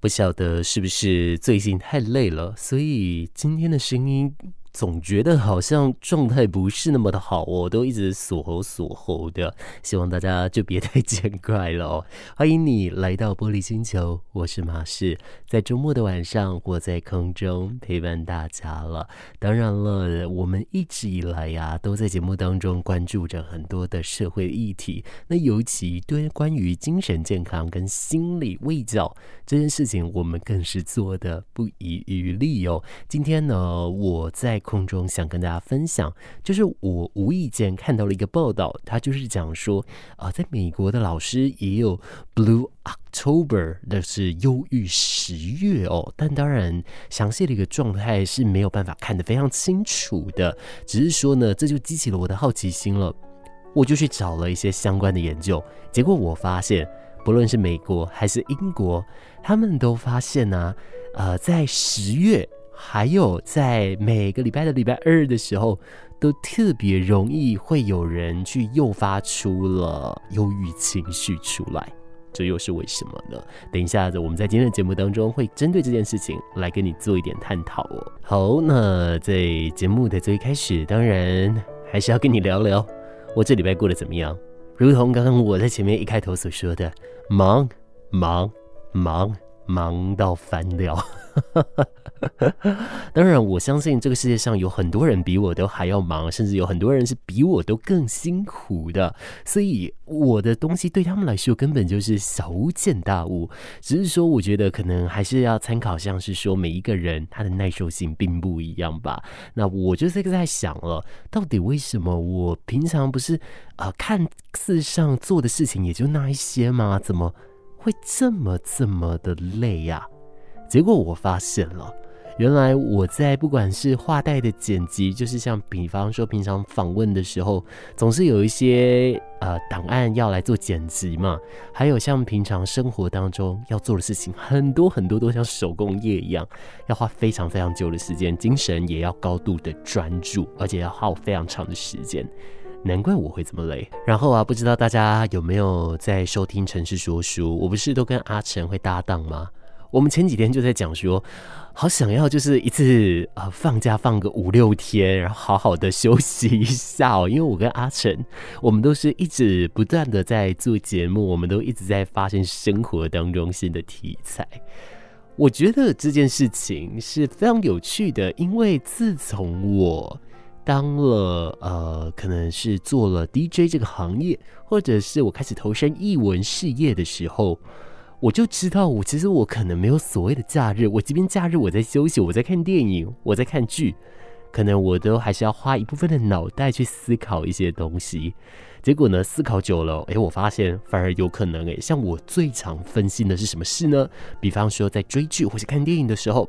不晓得是不是最近太累了，所以今天的声音。总觉得好像状态不是那么的好哦，都一直锁喉锁喉的，希望大家就别太见怪了哦。欢迎你来到玻璃星球，我是马士，在周末的晚上，我在空中陪伴大家了。当然了，我们一直以来呀，都在节目当中关注着很多的社会议题，那尤其对关于精神健康跟心理卫教这件事情，我们更是做的不遗余力哦。今天呢，我在空中想跟大家分享，就是我无意间看到了一个报道，他就是讲说啊、在美国的老师也有 Blue October，那是忧郁十月哦。但当然，详细的一个状态是没有办法看得非常清楚的。只是说呢，这就激起了我的好奇心了，我就去找了一些相关的研究，结果我发现，不论是美国还是英国，他们都发现呢、呃，在十月。还有在每个礼拜的礼拜二的时候，都特别容易会有人去诱发出了忧郁情绪出来，这又是为什么呢？等一下子我们在今天的节目当中会针对这件事情来跟你做一点探讨哦。好，那在节目的最一开始，当然还是要跟你聊聊我这礼拜过得怎么样。如同刚刚我在前面一开头所说的，忙忙忙忙到翻了。当然，我相信这个世界上有很多人比我都还要忙，甚至有很多人是比我都更辛苦的。所以我的东西对他们来说根本就是小巫见大巫。只是说，我觉得可能还是要参考，像是说每一个人他的耐受性并不一样吧。那我就是在想了，到底为什么我平常不是呃看似上做的事情也就那一些吗？怎么会这么这么的累呀？结果我发现了，原来我在不管是画带的剪辑，就是像比方说平常访问的时候，总是有一些呃档案要来做剪辑嘛，还有像平常生活当中要做的事情，很多很多都像手工业一样，要花非常非常久的时间，精神也要高度的专注，而且要耗非常长的时间，难怪我会这么累。然后啊，不知道大家有没有在收听城市说书？我不是都跟阿成会搭档吗？我们前几天就在讲说，好想要就是一次呃放假放个五六天，然后好好的休息一下哦。因为我跟阿成，我们都是一直不断的在做节目，我们都一直在发现生活当中新的题材。我觉得这件事情是非常有趣的，因为自从我当了呃可能是做了 DJ 这个行业，或者是我开始投身艺文事业的时候。我就知道，我其实我可能没有所谓的假日。我即便假日我在休息，我在看电影，我在看剧，可能我都还是要花一部分的脑袋去思考一些东西。结果呢，思考久了，诶，我发现反而有可能，诶，像我最常分心的是什么事呢？比方说在追剧或是看电影的时候，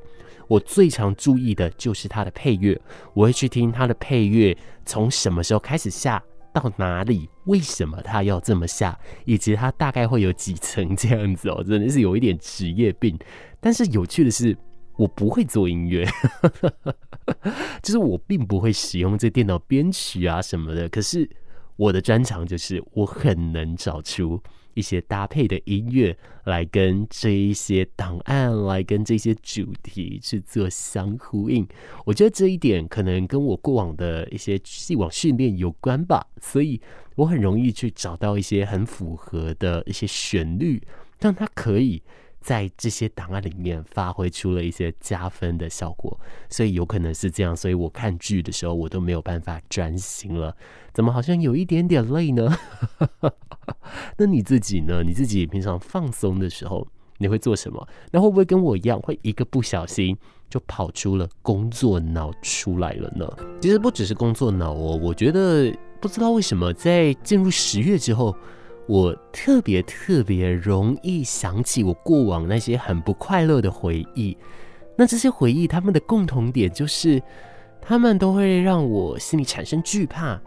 我最常注意的就是它的配乐，我会去听它的配乐从什么时候开始下。到哪里？为什么它要这么下？以及它大概会有几层这样子哦，真的是有一点职业病。但是有趣的是，我不会做音乐，就是我并不会使用这电脑编曲啊什么的。可是我的专长就是我很能找出。一些搭配的音乐来跟这一些档案，来跟这些主题去做相呼应，我觉得这一点可能跟我过往的一些既往训练有关吧，所以我很容易去找到一些很符合的一些旋律，让它可以。在这些档案里面发挥出了一些加分的效果，所以有可能是这样，所以我看剧的时候我都没有办法专心了，怎么好像有一点点累呢？那你自己呢？你自己平常放松的时候你会做什么？那会不会跟我一样，会一个不小心就跑出了工作脑出来了呢？其实不只是工作脑哦，我觉得不知道为什么在进入十月之后。我特别特别容易想起我过往那些很不快乐的回忆，那这些回忆他们的共同点就是，他们都会让我心里产生惧怕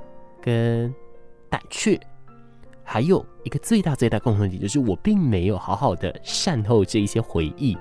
跟胆怯，还有一个最大最大共同点就是我并没有好好的善后这一些回忆，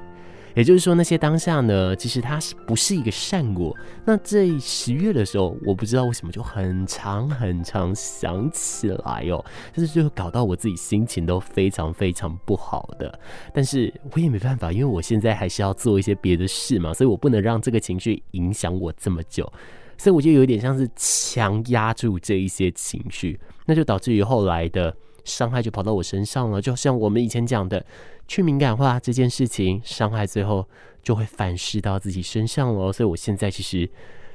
也就是说，那些当下呢，其实它是不是一个善果？那这十月的时候，我不知道为什么就很长很长想起来哦，就是就搞到我自己心情都非常非常不好的。但是我也没办法，因为我现在还是要做一些别的事嘛，所以我不能让这个情绪影响我这么久，所以我就有点像是强压住这一些情绪，那就导致于后来的伤害就跑到我身上了，就像我们以前讲的。去敏感化这件事情，伤害最后就会反噬到自己身上了。所以我现在其实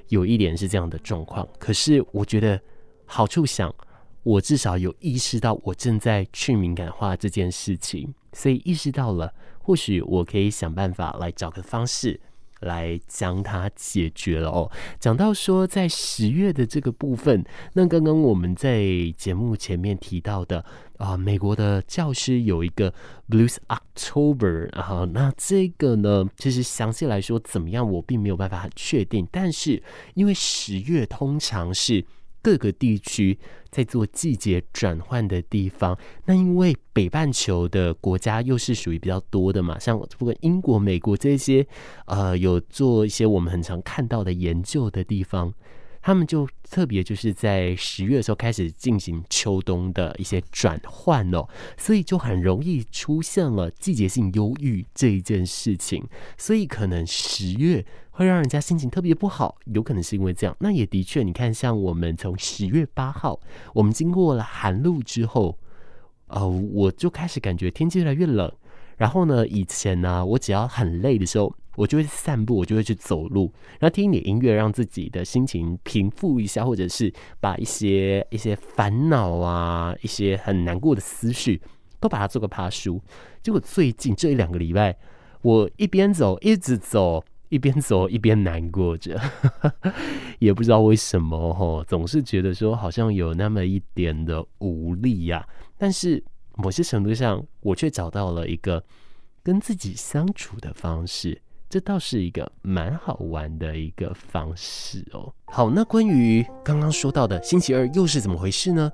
有一点是这样的状况。可是我觉得好处想，我至少有意识到我正在去敏感化这件事情，所以意识到了，或许我可以想办法来找个方式。来将它解决了哦。讲到说，在十月的这个部分，那刚刚我们在节目前面提到的啊，美国的教师有一个 Blues October 啊，那这个呢，其实详细来说怎么样，我并没有办法确定。但是因为十月通常是各个地区在做季节转换的地方，那因为北半球的国家又是属于比较多的嘛，像不管英国、美国这些，呃，有做一些我们很常看到的研究的地方，他们就特别就是在十月的时候开始进行秋冬的一些转换哦，所以就很容易出现了季节性忧郁这一件事情，所以可能十月。会让人家心情特别不好，有可能是因为这样。那也的确，你看，像我们从十月八号，我们经过了寒露之后，呃，我就开始感觉天气越来越冷。然后呢，以前呢，我只要很累的时候，我就会散步，我就会去走路，然后听一点音乐，让自己的心情平复一下，或者是把一些一些烦恼啊，一些很难过的思绪，都把它做个爬梳。结果最近这一两个礼拜，我一边走，一直走。一边走一边难过着，也不知道为什么哦，总是觉得说好像有那么一点的无力呀。但是某些程度上，我却找到了一个跟自己相处的方式，这倒是一个蛮好玩的一个方式哦。好，那关于刚刚说到的星期二又是怎么回事呢？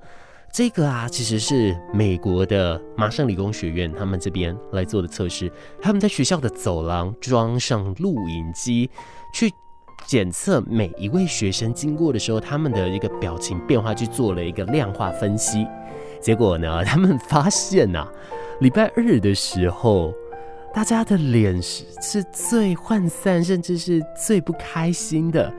这个啊，其实是美国的麻省理工学院他们这边来做的测试。他们在学校的走廊装上录影机，去检测每一位学生经过的时候，他们的一个表情变化，去做了一个量化分析。结果呢，他们发现呐、啊，礼拜二的时候，大家的脸是是最涣散，甚至是最不开心的。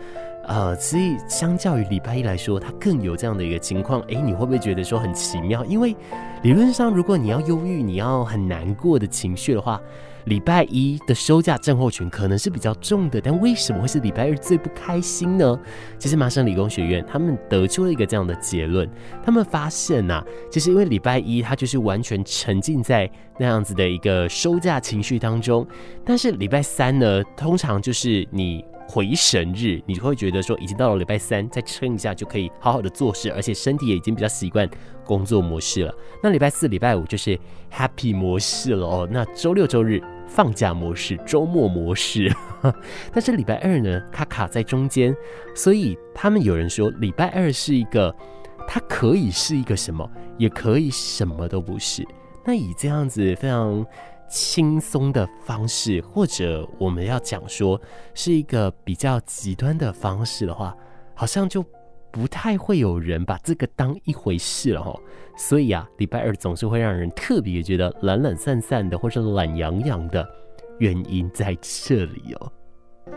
呃，所以相较于礼拜一来说，它更有这样的一个情况。诶，你会不会觉得说很奇妙？因为理论上，如果你要忧郁、你要很难过的情绪的话，礼拜一的休假症候群可能是比较重的。但为什么会是礼拜二最不开心呢？其实麻省理工学院他们得出了一个这样的结论，他们发现呐、其实因为礼拜一它就是完全沉浸在那样子的一个休假情绪当中，但是礼拜三呢，通常就是你。回神日，你就会觉得说已经到了礼拜三，再撑一下就可以好好的做事，而且身体也已经比较习惯工作模式了。那礼拜四、礼拜五就是 happy 模式了哦。那周六、周日放假模式、周末模式，但是礼拜二呢，它卡在中间，所以他们有人说礼拜二是一个，它可以是一个什么，也可以什么都不是。那以这样子非常。轻松的方式，或者我们要讲说是一个比较极端的方式的话，好像就不太会有人把这个当一回事了哈。所以啊，礼拜二总是会让人特别觉得懒懒散散的，或是懒洋洋的，原因在这里哦。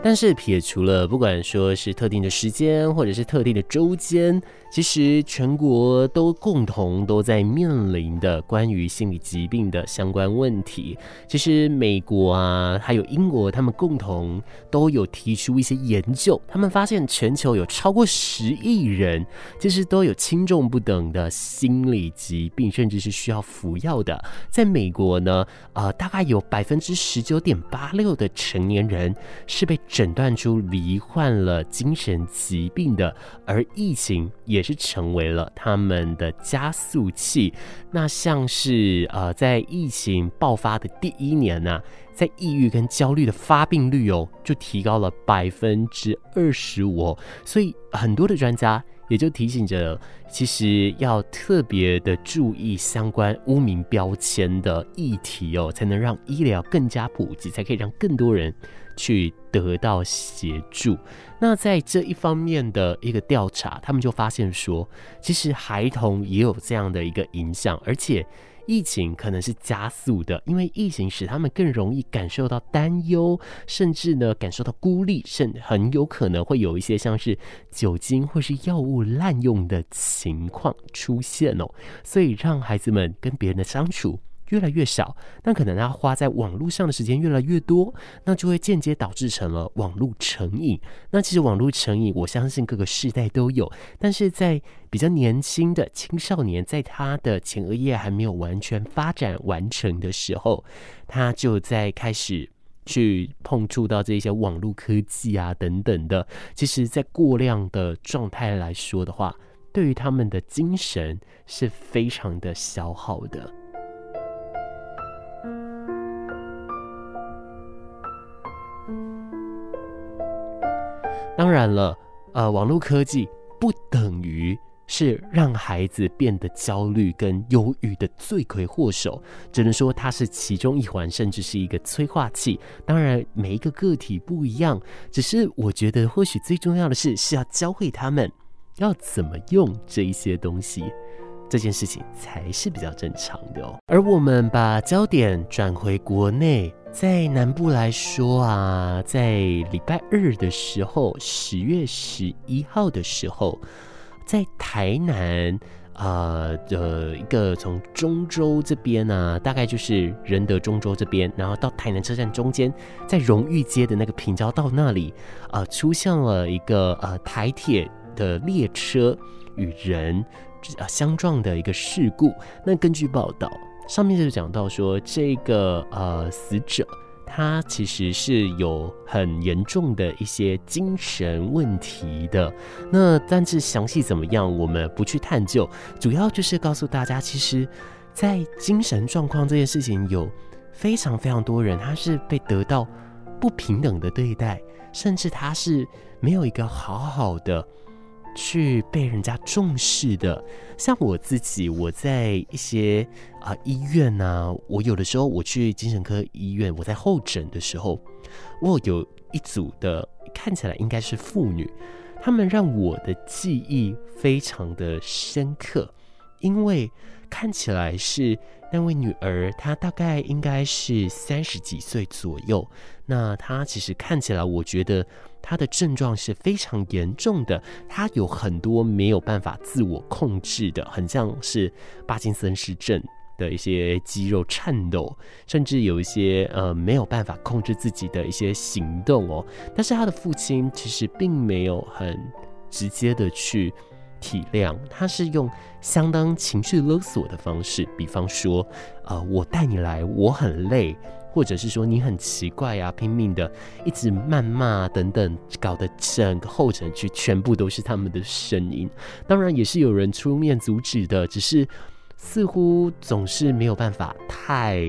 但是撇除了不管说是特定的时间，或者是特定的周间。其实全国都共同都在面临的关于心理疾病的相关问题。其实美国啊，还有英国，他们共同都有提出一些研究，他们发现全球有超过十亿人，其实都有轻重不等的心理疾病，甚至是需要服药的。在美国呢，呃，大概有百分之十九点八六的成年人是被诊断出罹患了精神疾病的，而疫情也。是成为了他们的加速器。那像是呃，在疫情爆发的第一年呢、在抑郁跟焦虑的发病率哦，就提高了百分之二十五。所以很多的专家也就提醒着，其实要特别的注意相关污名标签的议题哦，才能让医疗更加普及，才可以让更多人去得到协助。那在这一方面的一个调查，他们就发现说，其实孩童也有这样的一个影响，而且。疫情可能是加速的，因为疫情使他们更容易感受到担忧，甚至呢感受到孤立，甚很有可能会有一些像是酒精或是药物滥用的情况出现哦，所以让孩子们跟别人的相处越来越少，那可能他花在网络上的时间越来越多，那就会间接导致成了网络成瘾。那其实网络成瘾，我相信各个世代都有，但是在比较年轻的青少年，在他的前额叶还没有完全发展完成的时候，他就在开始去碰触到这些网络科技啊等等的。其实，在过量的状态来说的话，对于他们的精神是非常的消耗的。当然了，呃，网络科技不等于是让孩子变得焦虑跟忧郁的罪魁祸首，只能说它是其中一环，甚至是一个催化剂。当然，每一个个体不一样，只是我觉得或许最重要的是是要教会他们要怎么用这一些东西，这件事情才是比较正常的哦。而我们把焦点转回国内。在南部来说啊，在礼拜二的时候，十月十一号的时候，在台南啊的、呃、一个从中州这边啊，大概就是仁德中州这边，然后到台南车站中间，在荣誉街的那个平交道那里啊、呃，出现了一个呃台铁的列车与人啊相撞的一个事故。那根据报道。上面就讲到说，这个呃死者他其实是有很严重的一些精神问题的。那但是详细怎么样，我们不去探究，主要就是告诉大家，其实，在精神状况这件事情，有非常非常多人他是被得到不平等的对待，甚至他是没有一个好好的。去被人家重视的，像我自己，我在一些啊、医院呢、我有的时候我去精神科医院，我在候诊的时候，我有一组的看起来应该是妇女，他们让我的记忆非常的深刻，因为看起来是那位女儿，她大概应该是三十几岁左右，那她其实看起来，我觉得。她的症状是非常严重的，她有很多没有办法自我控制的，很像是帕金森氏症的一些肌肉颤抖，甚至有一些呃没有办法控制自己的一些行动哦。但是他的父亲其实并没有很直接的去体谅，他是用相当情绪勒索的方式，比方说，呃，我带你来，我很累。或者是说你很奇怪啊，拼命的一直谩骂等等，搞得整个候诊区全部都是他们的声音。当然也是有人出面阻止的，只是似乎总是没有办法太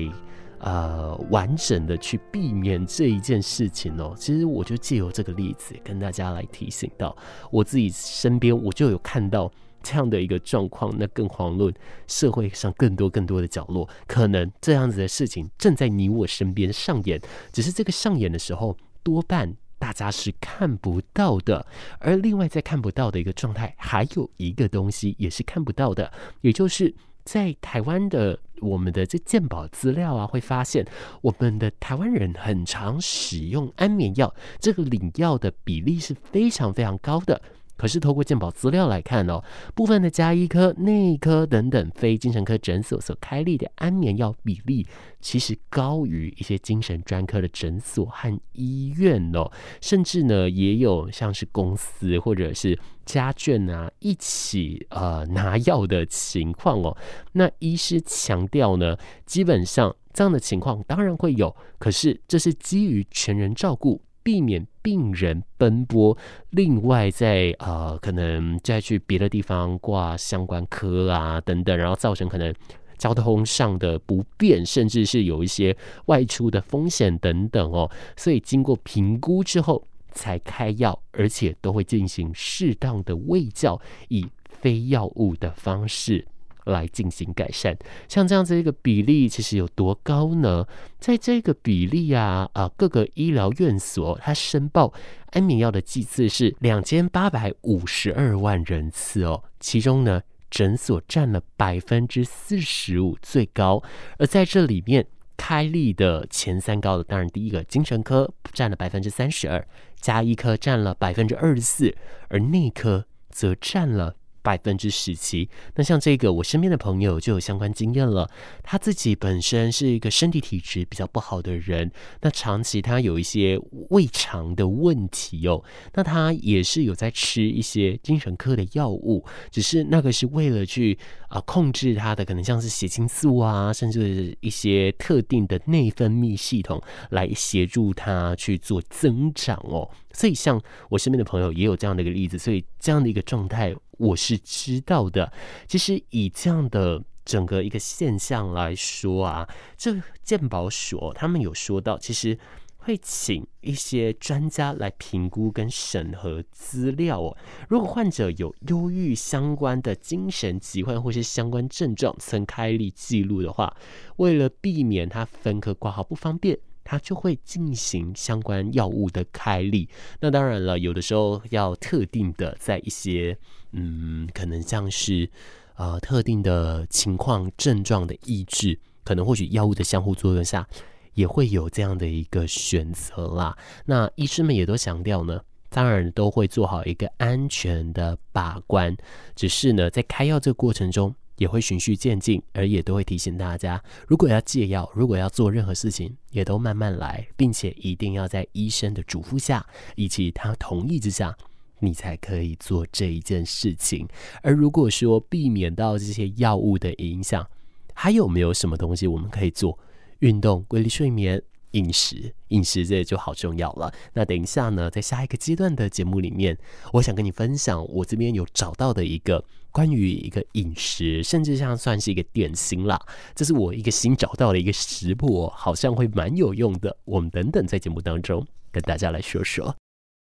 呃完整的去避免这一件事情哦。其实我就借由这个例子跟大家来提醒到，我自己身边我就有看到。这样的一个状况，那更遑论社会上更多更多的角落，可能这样子的事情正在你我身边上演，只是这个上演的时候，多半大家是看不到的。而另外在看不到的一个状态，还有一个东西也是看不到的，也就是在台湾的我们的这健保资料啊，会发现我们的台湾人很常使用安眠药，这个领药的比例是非常非常高的。可是，透过健保资料来看哦，部分的家医科、内科等等非精神科诊所所开立的安眠药比例，其实高于一些精神专科的诊所和医院哦。甚至呢，也有像是公司或者是家眷啊一起呃拿药的情况哦。那医师强调呢，基本上这样的情况当然会有，可是这是基于全人照顾。避免病人奔波，另外在呃可能再去别的地方挂相关科啊等等，然后造成可能交通上的不便，甚至是有一些外出的风险等等哦。所以经过评估之后，才开药，而且都会进行适当的卫教，以非药物的方式来进行改善。像这样子一个比例，其实有多高呢？在这个比例啊，啊，各个医疗院所它申报安眠药的剂次是两千八百五十二万人次哦，其中呢，诊所占了百分之四十五最高，而在这里面。开立的前三高的，当然第一个精神科占了百分之三十二，加医科占了百分之二十四，而内科则占了。百分之十七。那像这个，我身边的朋友就有相关经验了。他自己本身是一个身体体质比较不好的人，那长期他有一些胃肠的问题哦。那他也是有在吃一些精神科的药物，只是那个是为了去啊、控制他的可能像是血清素啊，甚至一些特定的内分泌系统来协助他去做增长哦。所以像我身边的朋友也有这样的一个例子，所以这样的一个状态。我是知道的，其实以这样的整个一个现象来说啊，这健保所他们有说到，其实会请一些专家来评估跟审核资料哦。如果患者有忧郁相关的精神疾患或是相关症状，曾开立记录的话，为了避免他分科挂号不方便。他就会进行相关药物的开立。那当然了，有的时候要特定的在一些嗯，可能像是呃特定的情况症状的抑制，可能或许药物的相互作用下，也会有这样的一个选择啦。那医师们也都强调呢，当然都会做好一个安全的把关，只是呢，在开药这个过程中。也会循序渐进，而也都会提醒大家，如果要戒药，如果要做任何事情，也都慢慢来，并且一定要在医生的嘱咐下，以及他同意之下，你才可以做这一件事情。而如果说避免到这些药物的影响，还有没有什么东西我们可以做？运动、规律睡眠。饮食，饮食这就好重要了。那等一下呢，在下一个阶段的节目里面，我想跟你分享我这边有找到的一个关于一个饮食，甚至像算是一个点心啦。这是我一个新找到的一个食谱，好像会蛮有用的。我们等等在节目当中跟大家来说说。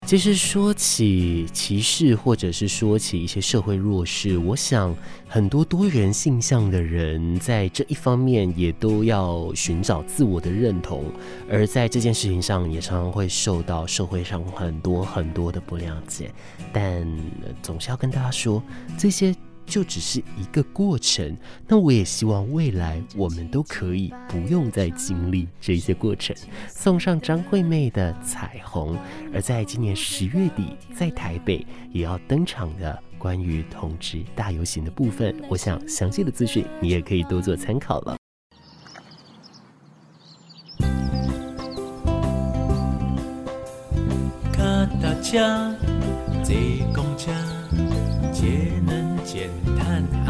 其实说起歧视，或者是说起一些社会弱势，我想很多多元性向的人在这一方面也都要寻找自我的认同，而在这件事情上也常常会受到社会上很多很多的不谅解。但总是要跟大家说这些。就只是一个过程，那我也希望未来我们都可以不用再经历这些过程。送上张惠妹的《彩虹》，而在今年十月底，在台北也要登场的关于同志大游行的部分，我想详细的资讯你也可以多做参考了。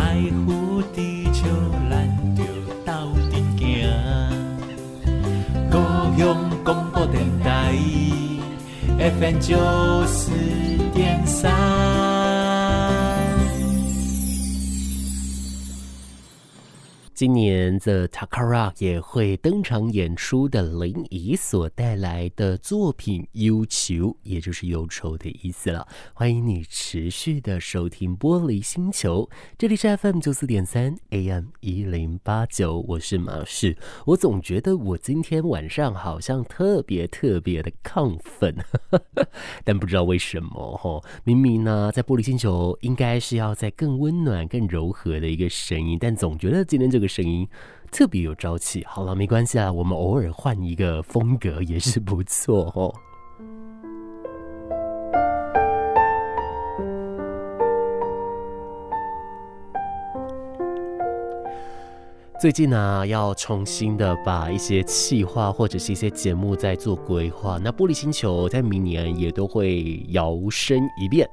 爱护地球，咱就斗阵行。高雄广播电台，FM 九四点三。今年 The Takara 也会登场演出的林沂所带来的作品《忧愁》，也就是忧愁的意思了。欢迎你持续的收听玻璃星球，这里是 FM 九四点三 AM 一零八九，我是马士。我总觉得我今天晚上好像特别特别的亢奋，但不知道为什么哈。明明呢，在玻璃星球应该是要在更温暖、更柔和的一个声音，但总觉得今天这个。声音特别有朝气。好了，没关系啊，我们偶尔换一个风格也是不错哦。最近呢、要重新的把一些企划或者是一些节目在做规划。那玻璃星球在明年也都会摇身一变。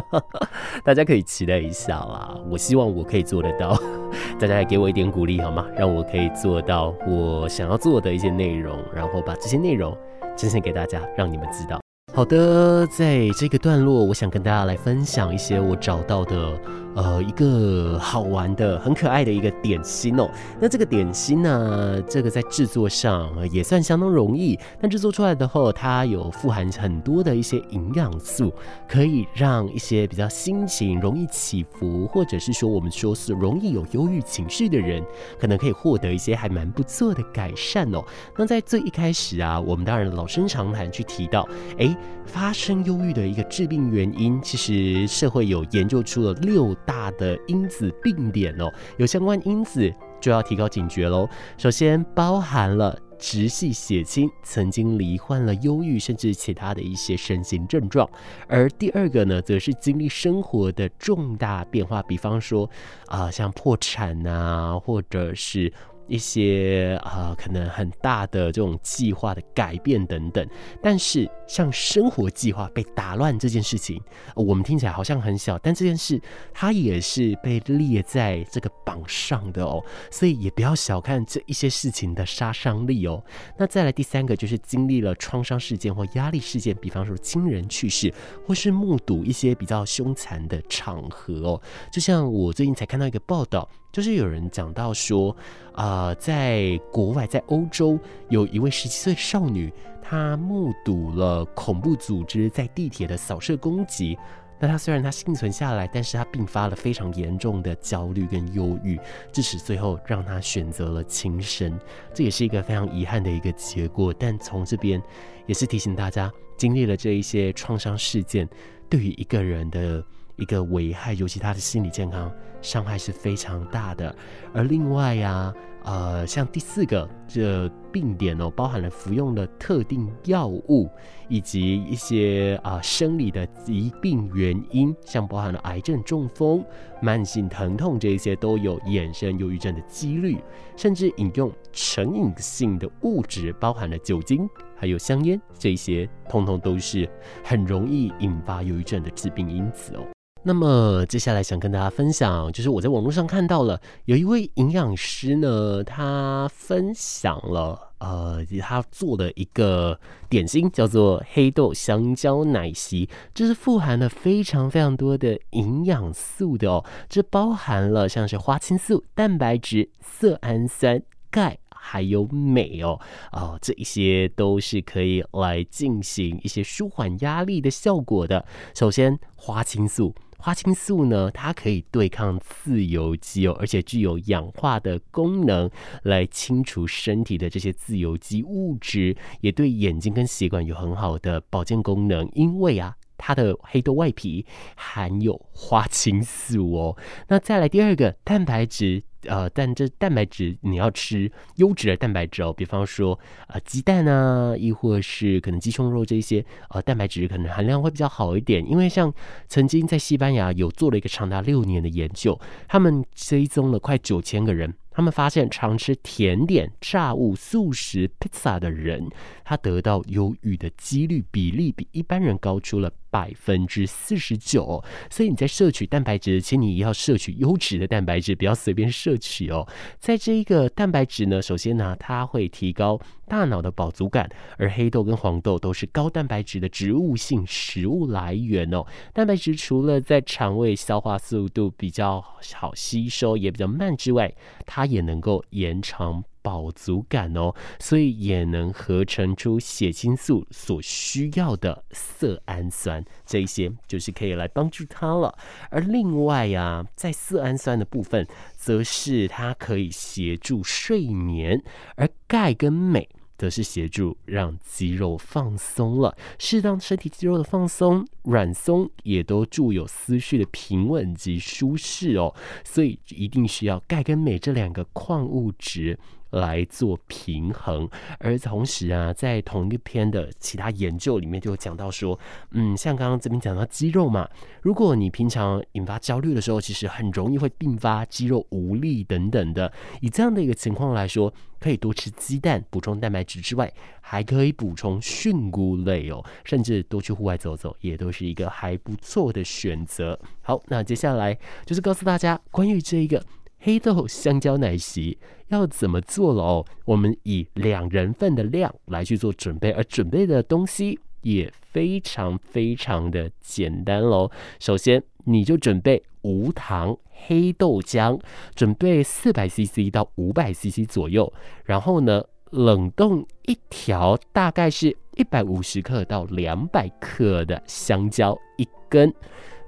大家可以期待一下啦！我希望我可以做得到，大家也给我一点鼓励好吗？让我可以做到我想要做的一些内容，然后把这些内容呈现给大家，让你们知道。好的，在这个段落，我想跟大家来分享一些我找到的。呃，一个好玩的、很可爱的一个点心哦。那这个点心呢，这个在制作上也算相当容易。但制作出来的后，它有富含很多的一些营养素，可以让一些比较心情容易起伏，或者是说我们说是容易有忧郁情绪的人，可能可以获得一些还蛮不错的改善哦。那在最一开始啊，我们当然老生常谈去提到，诶，发生忧郁的一个致病原因，其实社会有研究出了六。大的因子并联哦，有相关因子就要提高警觉喽。首先包含了直系血亲曾经罹患了忧郁，甚至其他的一些身心症状；而第二个呢，则是经历生活的重大变化，比方说啊、像破产啊，或者是。一些啊、呃，可能很大的这种计划的改变等等，但是像生活计划被打乱这件事情，我们听起来好像很小，但这件事它也是被列在这个榜上的哦，所以也不要小看这一些事情的杀伤力哦。那再来第三个就是经历了创伤事件或压力事件，比方说亲人去世，或是目睹一些比较凶残的场合哦，就像我最近才看到一个报道。就是有人讲到说，啊、在国外，在欧洲，有一位十七岁少女，她目睹了恐怖组织在地铁的扫射攻击。那她虽然她幸存下来，但是她并发了非常严重的焦虑跟忧郁，致使最后让她选择了轻生。这也是一个非常遗憾的一个结果。但从这边也是提醒大家，经历了这一些创伤事件，对于一个人的。一个危害，尤其他的心理健康伤害是非常大的。而另外呀、呃，像第四个这病点哦，包含了服用的特定药物，以及一些啊、生理的疾病原因，像包含了癌症、中风、慢性疼痛这一些，都有衍生忧郁症的几率。甚至饮用成瘾性的物质，包含了酒精，还有香烟，这些通通都是很容易引发忧郁症的致病因子哦。那么接下来想跟大家分享，就是我在网络上看到了有一位营养师呢，他分享了呃，他做的一个点心叫做黑豆香蕉奶昔，这是富含了非常非常多的营养素的哦，这包含了像是花青素、蛋白质、色氨酸、钙还有镁哦，哦，这一些都是可以来进行一些舒缓压力的效果的。首先，花青素。花青素呢，它可以对抗自由基哦，而且具有氧化的功能，来清除身体的这些自由基物质，也对眼睛跟血管有很好的保健功能。因为啊，它的黑豆外皮含有花青素哦。那再来第二个，蛋白质。呃，但这蛋白质你要吃优质的蛋白质哦，比方说呃鸡蛋啊，亦或是可能鸡胸肉这些，呃蛋白质可能含量会比较好一点。因为像曾经在西班牙有做了一个长达六年的研究，他们追踪了快九千个人。他们发现，常吃甜点、炸物、素食、披萨的人，他得到忧郁的几率比例比一般人高出了百分之四十九。所以你在摄取蛋白质，请你要摄取优质的蛋白质，不要随便摄取哦。在这一个蛋白质呢，首先呢，它会提高大脑的饱足感，而黑豆跟黄豆都是高蛋白质的植物性食物来源哦。蛋白质除了在肠胃消化速度比较好吸收，也比较慢之外，它也能够延长饱足感哦，所以也能合成出血清素所需要的色氨酸，这一些就是可以来帮助它了。而另外呀、在色氨酸的部分，则是它可以协助睡眠，而钙跟镁。则是协助让肌肉放松了，适当身体肌肉的放松、软松，也都助有思绪的平稳及舒适哦。所以一定需要钙跟镁这两个矿物质。来做平衡，而同时啊，在同一篇的其他研究里面就有讲到说，嗯，像刚刚这边讲到肌肉嘛，如果你平常引发焦虑的时候，其实很容易会并发肌肉无力等等的。以这样的一个情况来说，可以多吃鸡蛋补充蛋白质之外，还可以补充蕈菇类哦，甚至多去户外走走，也都是一个还不错的选择。好，那接下来就是告诉大家关于这一个。黑豆香蕉奶昔要怎么做了哦？我们以两人份的量来去做准备，而准备的东西也非常非常的简单喽。首先，你就准备无糖黑豆浆，准备四百 CC 到五百 CC 左右。然后呢，冷冻一条大概是一百五十克到两百克的香蕉一根。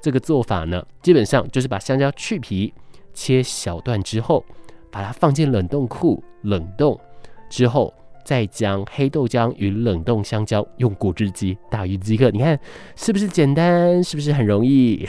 这个做法呢，基本上就是把香蕉去皮，切小段之后，把它放进冷冻库冷冻之后。再将黑豆浆与冷冻香蕉用果汁机打匀即可。你看是不是简单？是不是很容易？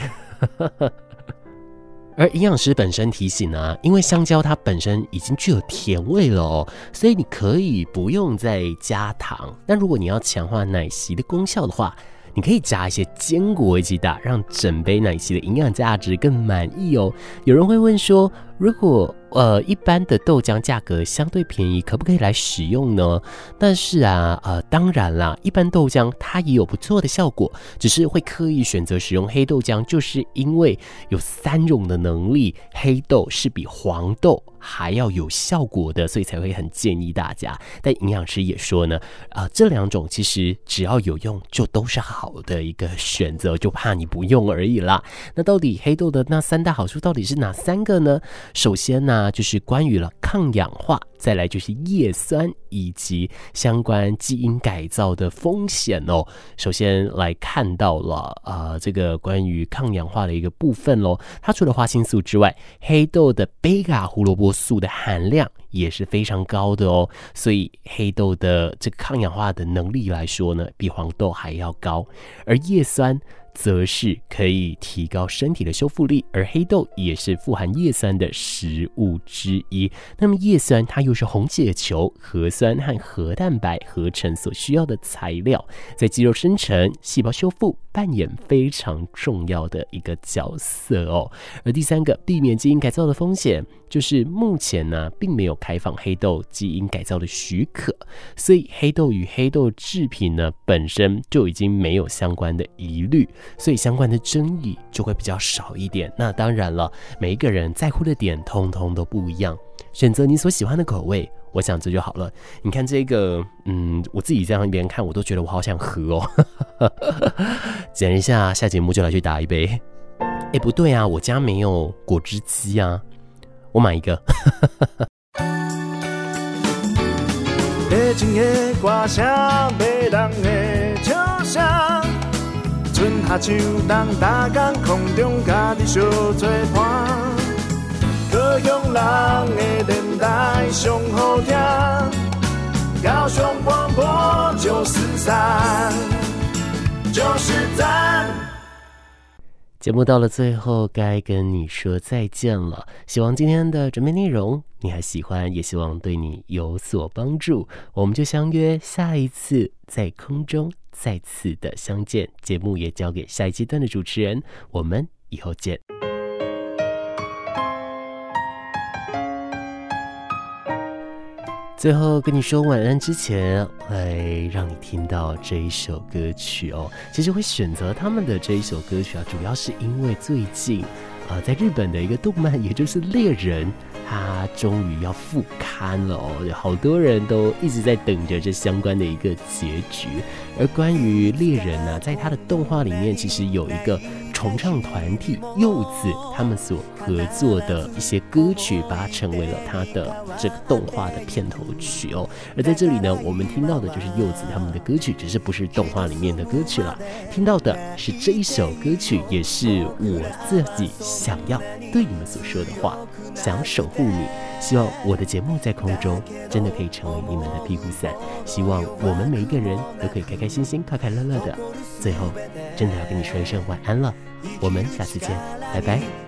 而营养师本身提醒啊，因为香蕉它本身已经具有甜味了哦，所以你可以不用再加糖。但如果你要强化奶昔的功效的话，你可以加一些坚果一起打，让整杯奶昔的营养价值更满意哦。有人会问说，如果呃，一般的豆浆价格相对便宜，可不可以来使用呢？但是啊，呃，当然啦，一般豆浆它也有不错的效果，只是会刻意选择使用黑豆浆，就是因为有三种的能力，黑豆是比黄豆还要有效果的，所以才会很建议大家。但营养师也说呢，啊、这两种其实只要有用，就都是好的一个选择，就怕你不用而已啦。那到底黑豆的那三大好处到底是哪三个呢？首先呢、就是关于了抗氧化，再来就是叶酸以及相关基因改造的风险哦。首先来看到了啊、呃，这个关于抗氧化的一个部分喽。它除了花青素之外，黑豆的贝塔胡萝卜素的含量也是非常高的哦。所以黑豆的这个抗氧化的能力来说呢，比黄豆还要高。而叶酸。则是可以提高身体的修复力，而黑豆也是富含叶酸的食物之一。那么叶酸它又是红血球、核酸和核蛋白合成所需要的材料，在肌肉生成、细胞修复扮演非常重要的一个角色哦。而第三个，避免基因改造的风险，就是目前呢并没有开放黑豆基因改造的许可，所以黑豆与黑豆制品呢本身就已经没有相关的疑虑。所以相关的争议就会比较少一点。那当然了，每一个人在乎的点通通都不一样，选择你所喜欢的口味，我想这就好了。你看这个，嗯，我自己这样一边看，我都觉得我好想喝哦。讲一下，下节目就来去打一杯。哎，不对啊，我家没有果汁机啊，我买一个。春夏秋冬，大江空中，家己相作伴。高雄人的电台上好听，高雄广播九四三，九四三。节目到了最后，该跟你说再见了。希望今天的准备内容你还喜欢，也希望对你有所帮助。我们就相约下一次在空中。再次的相见，节目也交给下一阶段的主持人，我们以后见。最后跟你说晚安之前，来让你听到这一首歌曲哦。其实会选择他们的这一首歌曲啊，主要是因为最近、呃，在日本的一个动漫，也就是猎人。他终于要复刊了哦，好多人都一直在等着这相关的一个结局。而关于猎人呢、在他的动画里面，其实有一个重唱团体柚子他们所合作的一些歌曲，把它成为了他的这个动画的片头曲哦。而在这里呢，我们听到的就是柚子他们的歌曲，只是不是动画里面的歌曲了。听到的是这一首歌曲，也是我自己想要对你们所说的话，想守护你，希望我的节目在空中真的可以成为你们的庇护伞。希望我们每一个人都可以开开心心、快快乐乐的。最后，真的要跟你说一声晚安了，我们下次见，拜拜。